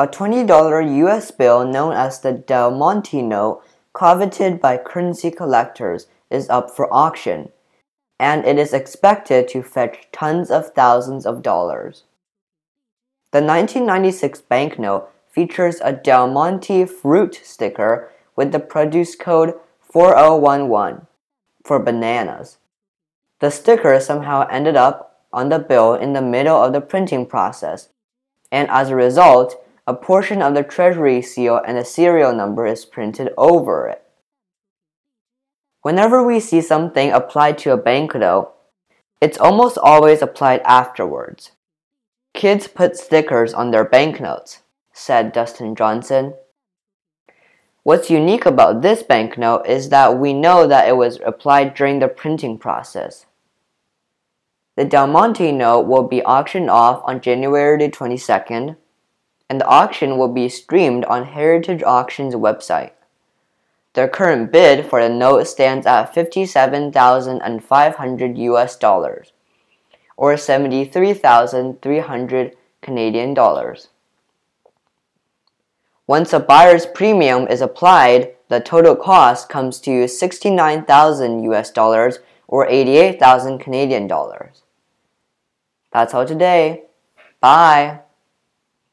A $20 US bill known as the Del Monte note, coveted by currency collectors, is up for auction, and it is expected to fetch tens of thousands of dollars. The 1996 banknote features a Del Monte fruit sticker with the produce code 4011 for bananas. The sticker somehow ended up on the bill in the middle of the printing process, and as a result, a portion of the treasury seal and a serial number is printed over it. Whenever we see something applied to a banknote, it's almost always applied afterwards. Kids put stickers on their banknotes, said Dustin Johnston. What's unique about this banknote is that we know that it was applied during the printing process. The Del Monte note will be auctioned off on January 22nd, and the auction will be streamed on Heritage Auctions website. The current bid for the note stands at 57,500 US dollars or 73,300 Canadian dollars. Once a buyer's premium is applied, the total cost comes to 69,000 US dollars or 88,000 Canadian dollars. That's all today. Bye.